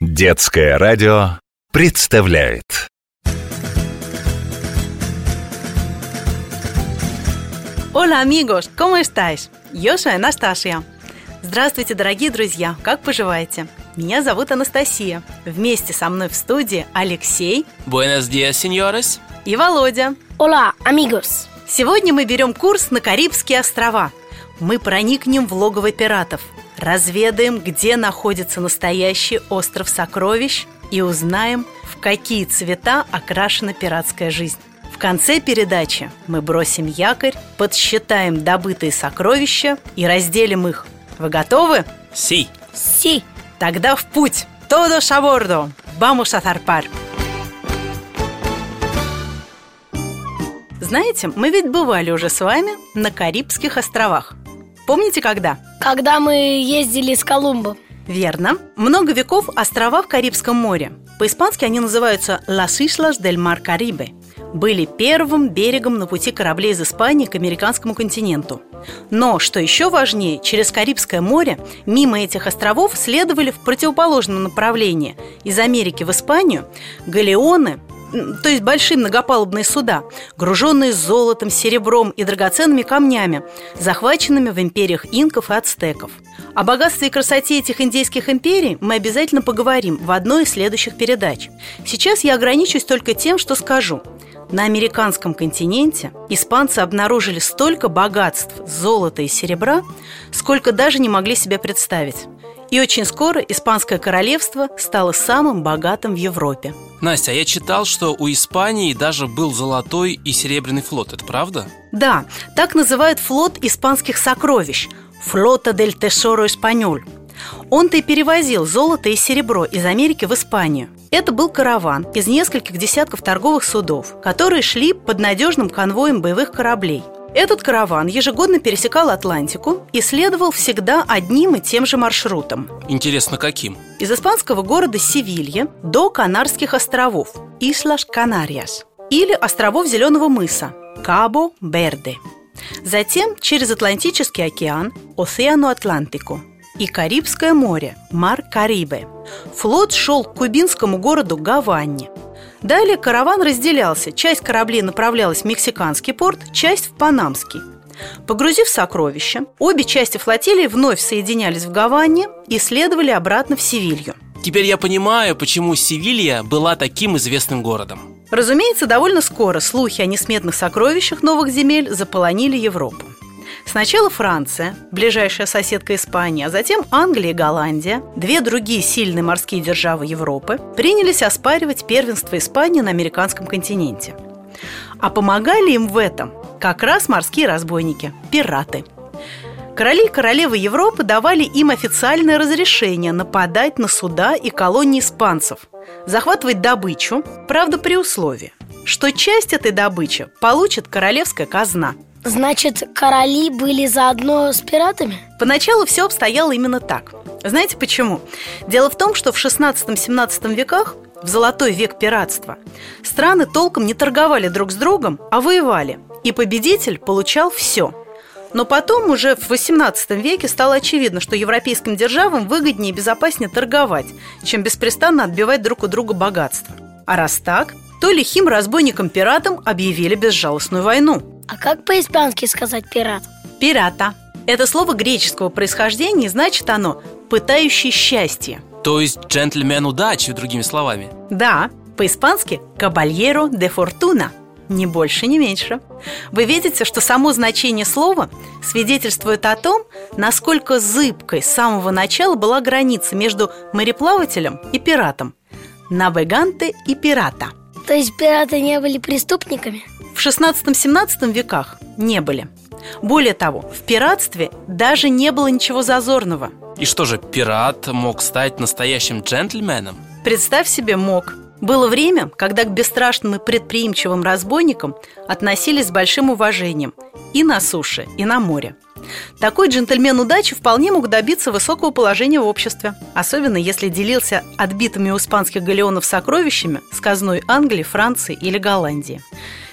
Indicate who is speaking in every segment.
Speaker 1: Детское радио представляет
Speaker 2: Hola amigos, ¿cómo estáis? Yo soy Анастасия. Здравствуйте, дорогие друзья, как поживаете? Меня зовут Анастасия. Вместе со мной в студии Алексей
Speaker 3: Buenos días, señores.
Speaker 2: и Володя.
Speaker 4: Hola, amigos.
Speaker 2: Сегодня мы берем курс на Карибские острова. Мы проникнем в логово пиратов, разведаем, где находится настоящий остров сокровищ и узнаем, в какие цвета окрашена пиратская жизнь. В конце передачи мы бросим якорь, подсчитаем добытые сокровища и разделим их. Вы готовы?
Speaker 3: Sí.
Speaker 4: Sí.
Speaker 2: Тогда в путь! A bordo! Vamos a zarpar! Знаете, мы ведь бывали уже с вами на Карибских островах. Помните, когда?
Speaker 4: Когда мы ездили с Колумбом.
Speaker 2: Верно. Много веков острова в Карибском море. По-испански они называются «Las Islas del Mar Caribe» были первым берегом на пути кораблей из Испании к американскому континенту. Но, что еще важнее, через Карибское море мимо этих островов следовали в противоположном направлении из Америки в Испанию галеоны, то есть большие многопалубные суда, груженные золотом, серебром и драгоценными камнями, захваченными в империях инков и ацтеков. О богатстве и красоте этих индейских империй мы обязательно поговорим в одной из следующих передач. Сейчас я ограничусь только тем, что скажу. На американском континенте испанцы обнаружили столько богатств, золота и серебра, сколько даже не могли себе представить. И очень скоро Испанское королевство стало самым богатым в Европе.
Speaker 3: Настя, я читал, что у Испании даже был золотой и серебряный флот. Это правда?
Speaker 2: Да, так называют флот испанских сокровищ – «Флота дель Тесоро Испаньоль». Он-то и перевозил золото и серебро из Америки в Испанию. Это был караван из нескольких десятков торговых судов, которые шли под надежным конвоем боевых кораблей. Этот караван ежегодно пересекал Атлантику и следовал всегда одним и тем же маршрутом.
Speaker 3: Интересно, каким?
Speaker 2: Из испанского города Севилья до Канарских островов Ислаш Канариас или островов Зеленого мыса Кабо Берде. Затем через Атлантический океан Оceano Атлантику и Карибское море Мар Карибе. Флот шел к кубинскому городу Гаванне. Далее караван разделялся. Часть кораблей направлялась в Мексиканский порт, часть в Панамский. Погрузив сокровища, обе части флотилии вновь соединялись в Гаване и следовали обратно в Севилью.
Speaker 3: Теперь я понимаю, почему Севилья была таким известным городом.
Speaker 2: Разумеется, довольно скоро слухи о несметных сокровищах новых земель заполонили Европу. Сначала Франция, ближайшая соседка Испании, а затем Англия и Голландия, две другие сильные морские державы Европы, принялись оспаривать первенство Испании на американском континенте. А помогали им в этом как раз морские разбойники, пираты. Короли и королевы Европы давали им официальное разрешение нападать на суда и колонии испанцев, захватывать добычу, правда при условии, что часть этой добычи получит королевская казна –
Speaker 4: Значит, короли были заодно с пиратами?
Speaker 2: Поначалу все обстояло именно так. Знаете почему? Дело в том, что в 16-17 веках, в золотой век пиратства, страны толком не торговали друг с другом, а воевали. И победитель получал все. Но потом, уже в 18 веке, стало очевидно, что европейским державам выгоднее и безопаснее торговать, чем беспрестанно отбивать друг у друга богатство. А раз так, то лихим разбойникам-пиратам объявили безжалостную войну –
Speaker 4: А как по-испански сказать пират?
Speaker 2: Пирата. Это слово греческого происхождения, значит оно «пытающий счастье».
Speaker 3: То есть джентльмен удачи, другими словами.
Speaker 2: Да, по-испански «кабальеро де фортуна». Ни больше, ни меньше. Вы видите, что само значение слова свидетельствует о том, насколько зыбкой с самого начала была граница между мореплавателем и пиратом. Навеганте и пирата.
Speaker 4: То есть пираты не были преступниками?
Speaker 2: В 16-17 веках не были. Более того, в пиратстве даже не было ничего зазорного.
Speaker 3: И что же, пират мог стать настоящим джентльменом?
Speaker 2: Представь себе, мог. Было время, когда к бесстрашным и предприимчивым разбойникам относились с большим уважением и на суше, и на море. Такой джентльмен удачи вполне мог добиться высокого положения в обществе, особенно если делился отбитыми у испанских галеонов сокровищами с казной Англии, Франции или Голландии.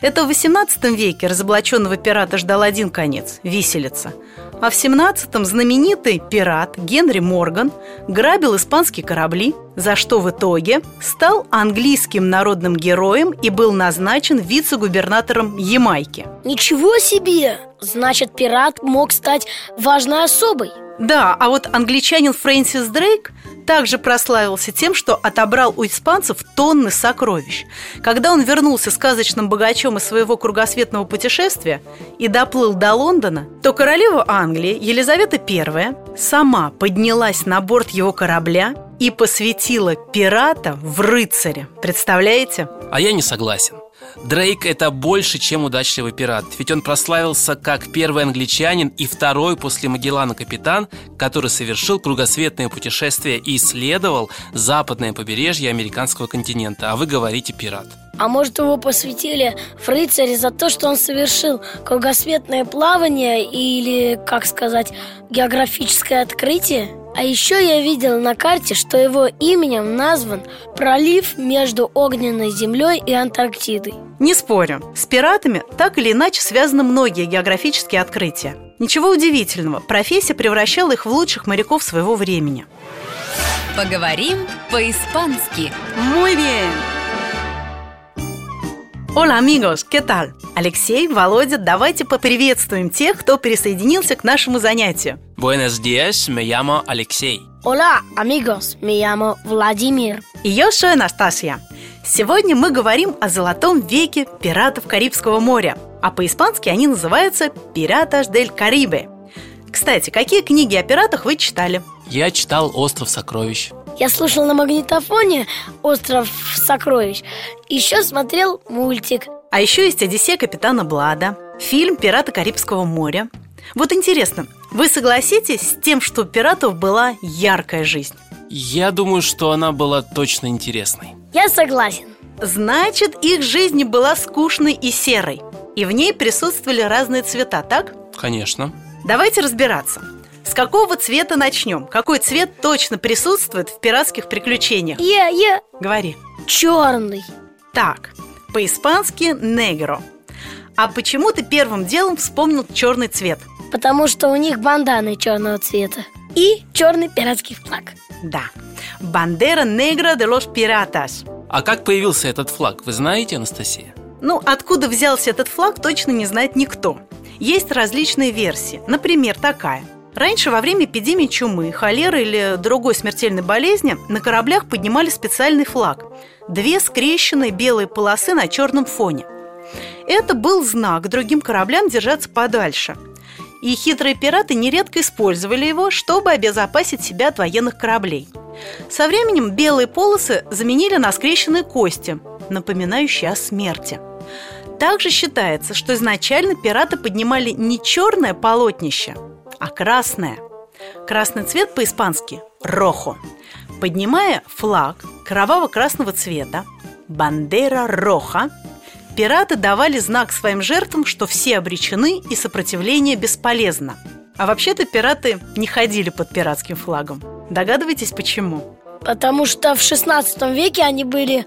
Speaker 2: Это в 18 веке разоблаченного пирата ждал один конец – виселица. А в 17-м знаменитый пират Генри Морган грабил испанские корабли, за что в итоге стал английским народным героем и был назначен вице-губернатором Ямайки.
Speaker 4: Ничего себе! Значит, пират мог стать важной особой
Speaker 2: Да, а вот англичанин Фрэнсис Дрейк также прославился тем, что отобрал у испанцев тонны сокровищ. Когда он вернулся сказочным богачом из своего кругосветного путешествия и доплыл до Лондона, то королева Англии Елизавета I сама поднялась на борт его корабля и посвятила пирата в рыцаря. Представляете?
Speaker 3: А я не согласен. Дрейк – это больше, чем удачливый пират, ведь он прославился как первый англичанин и второй после Магеллана капитан, который совершил кругосветное путешествие и исследовал западное побережье американского континента, а вы говорите пират.
Speaker 4: А может его посвятили в рыцаре за то, что он совершил кругосветное плавание или, как сказать, географическое открытие? А еще я видел на карте, что его именем назван пролив между огненной землей и Антарктидой.
Speaker 2: Не спорю, с пиратами так или иначе связаны многие географические открытия. Ничего удивительного, профессия превращала их в лучших моряков своего времени.
Speaker 5: Поговорим по-испански.
Speaker 2: Muy bien! Hola, amigos, ¿qué tal? Алексей, Володя, давайте поприветствуем тех, кто присоединился к нашему занятию.
Speaker 3: Buenos días, me llamo Алексей.
Speaker 4: Hola, amigos, me llamo Владимир.
Speaker 2: И я Шоя Настасья. Сегодня мы говорим о золотом веке пиратов Карибского моря, а по-испански они называются «Пираташ дель Карибе». Кстати, какие книги о пиратах вы читали?
Speaker 3: Я читал «Остров сокровищ».
Speaker 4: Я слушал на магнитофоне «Остров сокровищ». Еще смотрел мультик.
Speaker 2: А еще есть «Одиссея капитана Блада», фильм «Пираты Карибского моря». Вот интересно, вы согласитесь с тем, что у пиратов была яркая жизнь?
Speaker 3: Я думаю, что она была точно интересной.
Speaker 4: Я согласен.
Speaker 2: Значит, их жизнь была скучной и серой. И в ней присутствовали разные цвета, так?
Speaker 3: Конечно.
Speaker 2: Давайте разбираться. С какого цвета начнем? Какой цвет точно присутствует в пиратских приключениях?
Speaker 4: Я, я
Speaker 2: Говори.
Speaker 4: черный.
Speaker 2: Так, по-испански «негро». А почему ты первым делом вспомнил черный цвет?
Speaker 4: Потому что у них банданы черного цвета. И черный пиратский флаг.
Speaker 2: Да, «Бандера негра de los piratas».
Speaker 3: А как появился этот флаг, вы знаете, Анастасия?
Speaker 2: Ну, откуда взялся этот флаг, точно не знает никто. Есть различные версии. Например, такая. Раньше во время эпидемии чумы, холеры или другой смертельной болезни на кораблях поднимали специальный флаг. Две скрещенные белые полосы на черном фоне. Это был знак другим кораблям держаться подальше. И хитрые пираты нередко использовали его, чтобы обезопасить себя от военных кораблей. Со временем белые полосы заменили на скрещенные кости, напоминающие о смерти. Также считается, что изначально пираты поднимали не черное полотнище, а красное. Красный цвет по-испански – рохо. Поднимая флаг кроваво-красного цвета, бандера роха, пираты давали знак своим жертвам, что все обречены и сопротивление бесполезно. А вообще-то пираты не ходили под пиратским флагом. Догадываетесь, почему?
Speaker 4: Потому что в 16 веке они были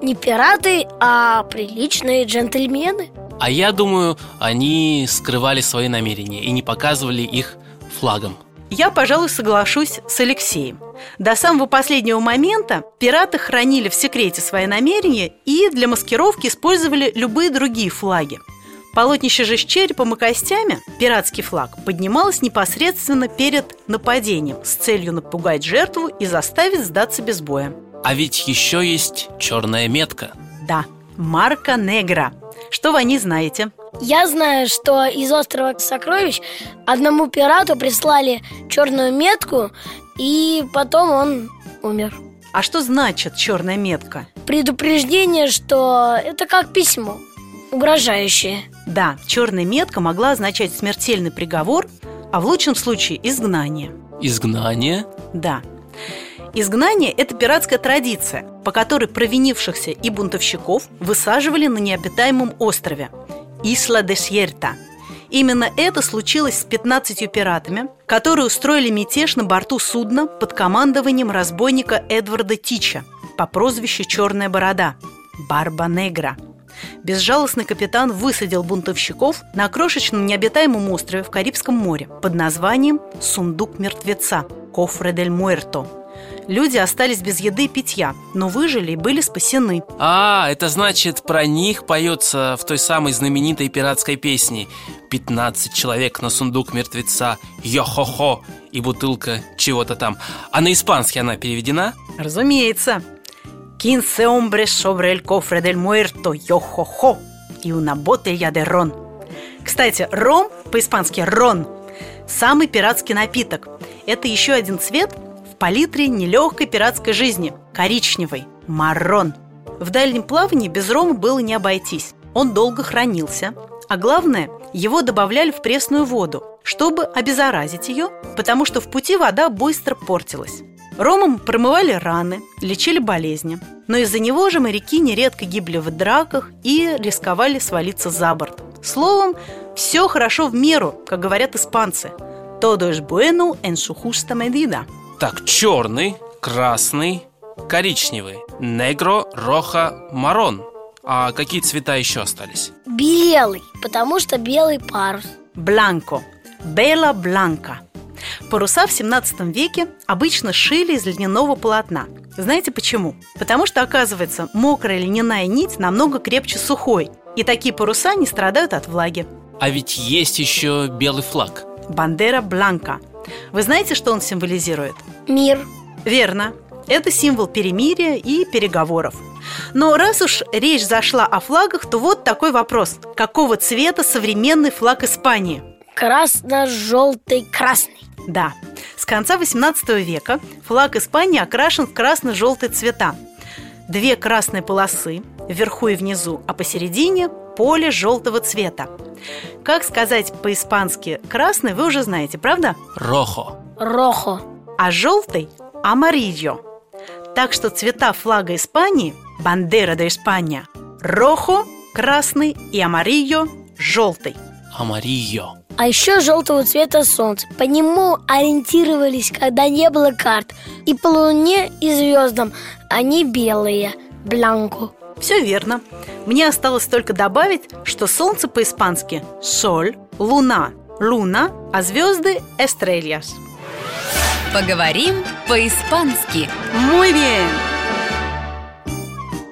Speaker 4: не пираты, а приличные джентльмены.
Speaker 3: А я думаю, они скрывали свои намерения и не показывали их флагом.
Speaker 2: Я, пожалуй, соглашусь с Алексеем. До самого последнего момента пираты хранили в секрете свои намерения и для маскировки использовали любые другие флаги. Полотнище же с черепом и костями, пиратский флаг, поднималось непосредственно перед нападением с целью напугать жертву и заставить сдаться без боя.
Speaker 3: А ведь еще есть черная метка.
Speaker 2: Да, марка негра. Что вы о ней знаете?
Speaker 4: Я знаю, что из острова сокровищ одному пирату прислали черную метку, и потом он умер.
Speaker 2: А что значит черная метка?
Speaker 4: Предупреждение, что это как письмо, угрожающее.
Speaker 2: Да, черная метка могла означать смертельный приговор, а в лучшем случае изгнание.
Speaker 3: Изгнание?
Speaker 2: Да. Изгнание – это пиратская традиция, по которой провинившихся и бунтовщиков высаживали на необитаемом острове – Исла Десьерта. Именно это случилось с 15 пиратами, которые устроили мятеж на борту судна под командованием разбойника Эдварда Тича по прозвищу «Черная борода» – Барба Негра. безжалостный капитан высадил бунтовщиков на крошечном необитаемом острове в Карибском море под названием «Сундук мертвеца» – «Кофре дель Муэрто». Люди остались без еды и питья, но выжили и были спасены.
Speaker 3: А, это значит, про них поется в той самой знаменитой пиратской песне «15 человек на сундук мертвеца, йо-хо-хо» и бутылка чего-то там. А на испанский она переведена?
Speaker 2: Разумеется. «Quince hombres sobre el cofre del muerto, йо-хо-хо» и «Una botella de ron». Кстати, ром, по-испански «рон», самый пиратский напиток. Это еще один цвет – палитре нелегкой пиратской жизни – коричневый, маррон. В дальнем плавании без рома было не обойтись. Он долго хранился, а главное, его добавляли в пресную воду, чтобы обеззаразить ее, потому что в пути вода быстро портилась. Ромом промывали раны, лечили болезни. Но из-за него же моряки нередко гибли в драках и рисковали свалиться за борт. Словом, все хорошо в меру, как говорят испанцы. Todo es bueno en su justa medida –
Speaker 3: так, черный, красный, коричневый Негро, роха, марон. А какие цвета еще остались?
Speaker 4: Белый, потому что белый парус.
Speaker 2: Бланко, бела бланка. Паруса в 17 веке обычно шили из льняного полотна. Знаете почему? Потому что, оказывается, мокрая льняная нить намного крепче сухой И такие паруса не страдают от влаги.
Speaker 3: А ведь есть еще белый флаг.
Speaker 2: Бандера Бланка вы знаете, что он символизирует?
Speaker 4: Мир.
Speaker 2: Верно. Это символ перемирия и переговоров. Но раз уж речь зашла о флагах, то вот такой вопрос. Какого цвета современный флаг Испании?
Speaker 4: Красно-желтый красный.
Speaker 2: Да. С конца 18 века флаг Испании окрашен в красно-желтый цвета. Две красные полосы вверху и внизу, а посередине поле желтого цвета. Как сказать по-испански «красный» вы уже знаете, правда?
Speaker 3: Рохо.
Speaker 4: Рохо.
Speaker 2: А желтый – амарильо. Так что цвета флага Испании – бандера де Испания – рохо – красный и амарильо – желтый.
Speaker 3: Амарильо.
Speaker 4: А еще желтого цвета солнце. По нему ориентировались, когда не было карт. И по луне, и звездам они белые – бланко.
Speaker 2: Все верно. Мне осталось только добавить, что солнце по-испански «соль», луна – «луна», а звезды – «эстрельяс».
Speaker 5: Поговорим по-испански.
Speaker 2: Muy bien!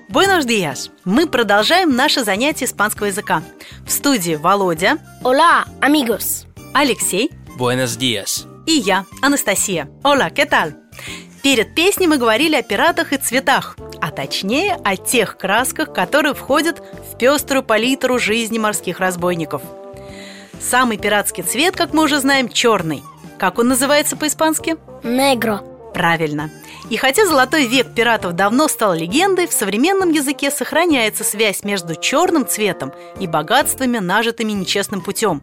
Speaker 2: Buenos días! Мы продолжаем наше занятие испанского языка. В студии Володя,
Speaker 4: Hola, amigos.
Speaker 2: Алексей
Speaker 3: Buenos días.
Speaker 2: и я, Анастасия. Hola, ¿qué tal? Перед песней мы говорили о пиратах и цветах, а точнее о тех красках, которые входят в пеструю палитру жизни морских разбойников. Самый пиратский цвет, как мы уже знаем, черный. Как он называется по-испански?
Speaker 4: Негро.
Speaker 2: Правильно. И хотя золотой век пиратов давно стал легендой, в современном языке сохраняется связь между черным цветом и богатствами, нажитыми нечестным путем.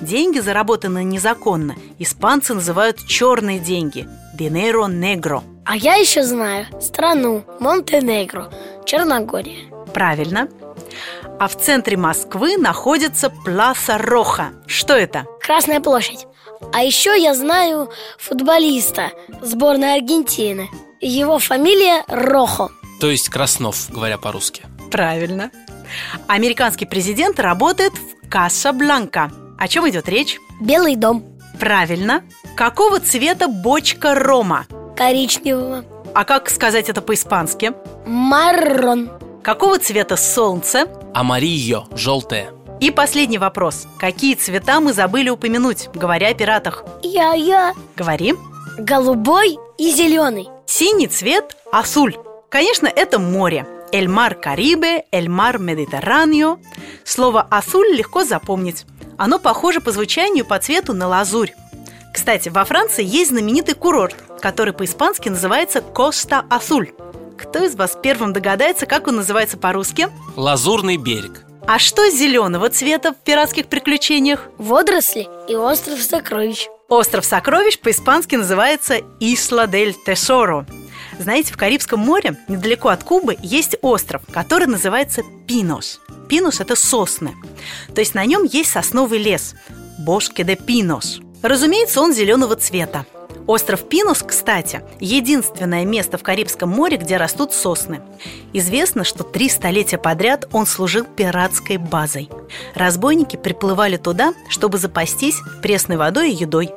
Speaker 2: Деньги, заработанные незаконно, испанцы называют черные деньги – «dinero negro».
Speaker 4: А я еще знаю страну Монтенегро, Черногория.
Speaker 2: Правильно. А в центре Москвы находится Пласа Роха. Что это?
Speaker 4: Красная площадь. А еще я знаю футболиста сборной Аргентины. Его фамилия Рохо.
Speaker 3: То есть Краснов, говоря по-русски.
Speaker 2: Правильно. Американский президент работает в Касабланка. О чем идет речь?
Speaker 4: Белый дом.
Speaker 2: Правильно. Какого цвета бочка рома?
Speaker 4: Коричневого.
Speaker 2: А как сказать это по-испански?
Speaker 4: Маррон.
Speaker 2: Какого цвета солнце?
Speaker 3: Амарильо, желтое.
Speaker 2: И последний вопрос. Какие цвета мы забыли упомянуть, говоря о пиратах?
Speaker 4: Я-я.
Speaker 2: Говори.
Speaker 4: Голубой и зеленый.
Speaker 2: Синий цвет – асуль. Конечно, это море. Эль мар Карибе, эль мар Медiterráneo. Слово «асуль» легко запомнить. Оно похоже по звучанию по цвету на лазурь. Кстати, во Франции есть знаменитый курорт, который по-испански называется Коста Асуль. Кто из вас первым догадается, как он называется по-русски?
Speaker 3: Лазурный берег.
Speaker 2: А что зеленого цвета в пиратских приключениях?
Speaker 4: Водоросли и остров сокровищ.
Speaker 2: Остров сокровищ по-испански называется Исла дель Тесоро. Знаете, в Карибском море, недалеко от Кубы, есть остров, который называется Пинос. Пинос – это сосны. То есть на нем есть сосновый лес – Боске де Пинос. Разумеется, он зеленого цвета. Остров Пинус, кстати, единственное место в Карибском море, где растут сосны. Известно, что три столетия подряд он служил пиратской базой. Разбойники приплывали туда, чтобы запастись пресной водой и едой.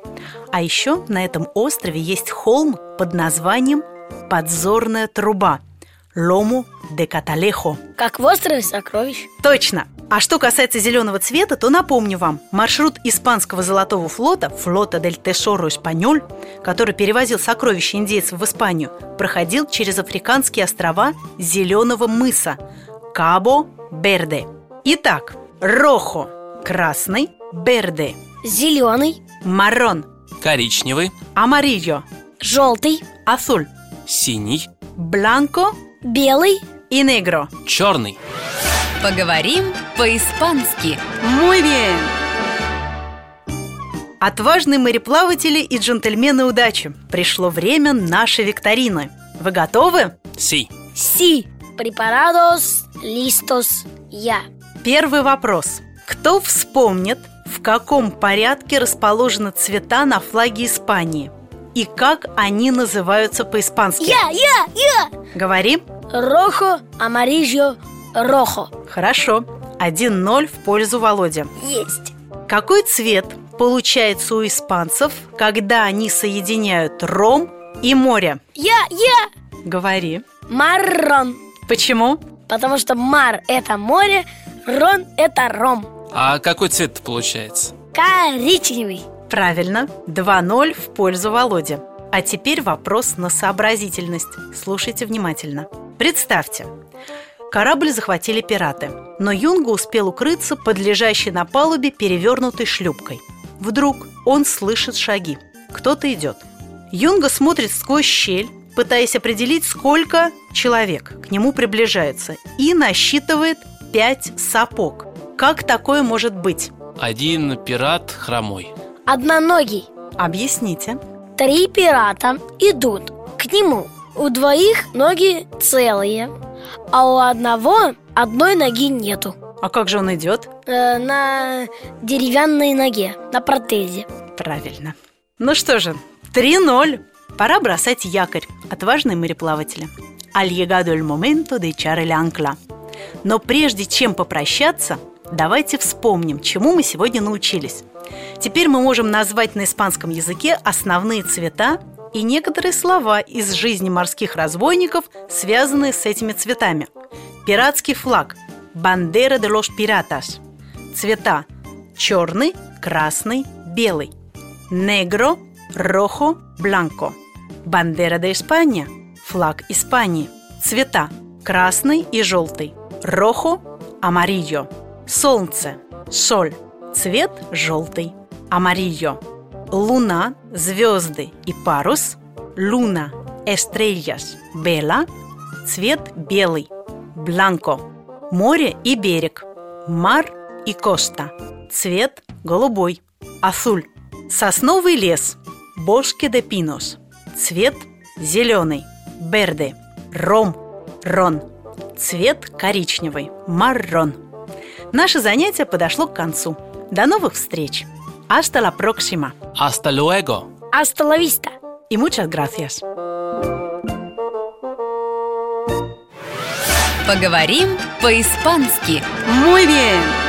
Speaker 2: А еще на этом острове есть холм под названием Подзорная труба Лому де Каталехо.
Speaker 4: Как в острове сокровищ.
Speaker 2: Точно! А что касается зеленого цвета, то напомню вам, маршрут испанского золотого флота, флота дель Тесоро Испаньоль, который перевозил сокровища индейцев в Испанию, проходил через африканские острова Зеленого мыса Кабо Берде. Итак, Рохо – красный, Берде.
Speaker 4: Зеленый, –
Speaker 2: маррон,
Speaker 3: Коричневый,
Speaker 2: Амарильо.
Speaker 4: Желтый, –
Speaker 2: азуль,
Speaker 3: синий,
Speaker 2: Бланко
Speaker 4: белый,
Speaker 2: и Негро.
Speaker 3: черный.
Speaker 5: Поговорим по-испански.
Speaker 2: Muy bien! Отважные мореплаватели и джентльмены удачи! Пришло время нашей викторины. Вы готовы?
Speaker 3: Си.
Speaker 4: си. Preparados, listos, я.
Speaker 2: Первый вопрос. Кто вспомнит, в каком порядке расположены цвета на флаге Испании? И как они называются по-испански?
Speaker 4: Я, я, я.
Speaker 2: Говори.
Speaker 4: Рохо, amarillo, рохо.
Speaker 2: Хорошо. 1-0 в пользу Володи.
Speaker 4: Есть.
Speaker 2: Какой цвет получается у испанцев, когда они соединяют ром и море?
Speaker 4: Я, я.
Speaker 2: Говори.
Speaker 4: Маррон.
Speaker 2: Почему?
Speaker 4: Потому что мар – это море, рон – это ром.
Speaker 3: А какой цвет получается?
Speaker 4: Коричневый.
Speaker 2: Правильно. 2-0 в пользу Володи. А теперь вопрос на сообразительность. Слушайте внимательно. Представьте, корабль захватили пираты, но Юнга успел укрыться под лежащей на палубе перевернутой шлюпкой. Вдруг он слышит шаги. Кто-то идет. Юнга смотрит сквозь щель, пытаясь определить, сколько человек к нему приближается, и насчитывает пять сапог. Как такое может быть?
Speaker 3: Один пират хромой.
Speaker 4: Одноногий.
Speaker 2: Объясните.
Speaker 4: Три пирата идут к нему. У двоих ноги целые, а у одного одной ноги нету.
Speaker 2: А как же он идет?
Speaker 4: Э, на деревянной ноге, на протезе.
Speaker 2: Правильно. Ну что же, 3-0. Пора бросать якорь. Отважные мореплаватели. Аль llegado el momento de echar el ancla. Но прежде чем попрощаться, давайте вспомним, чему мы сегодня научились. Теперь мы можем назвать на испанском языке основные цвета и некоторые слова из жизни морских разбойников, связанные с этими цветами. Пиратский флаг – Бандера de los Piratas. Цвета – черный, красный, белый. Негро, рохо, бланко. Бандера де Испания – флаг Испании. Цвета – красный и желтый. Рохо, амарильо. Солнце – соль. Цвет – желтый. Амарильо. Луна, звезды и парус. Луна, estrellas, vela. Цвет белый. Бланко. Море и берег. Мар и коста. Цвет голубой. Азуль. Сосновый лес. Бошке де пинос. Цвет зеленый. Берде. Ром. Рон. Цвет коричневый. Маррон. Наше занятие подошло к концу. До новых встреч! Hasta la próxima!
Speaker 3: Hasta luego.
Speaker 4: Hasta la vista.
Speaker 2: Y muchas gracias!
Speaker 5: Поговорим по-испански.
Speaker 2: Muy bien!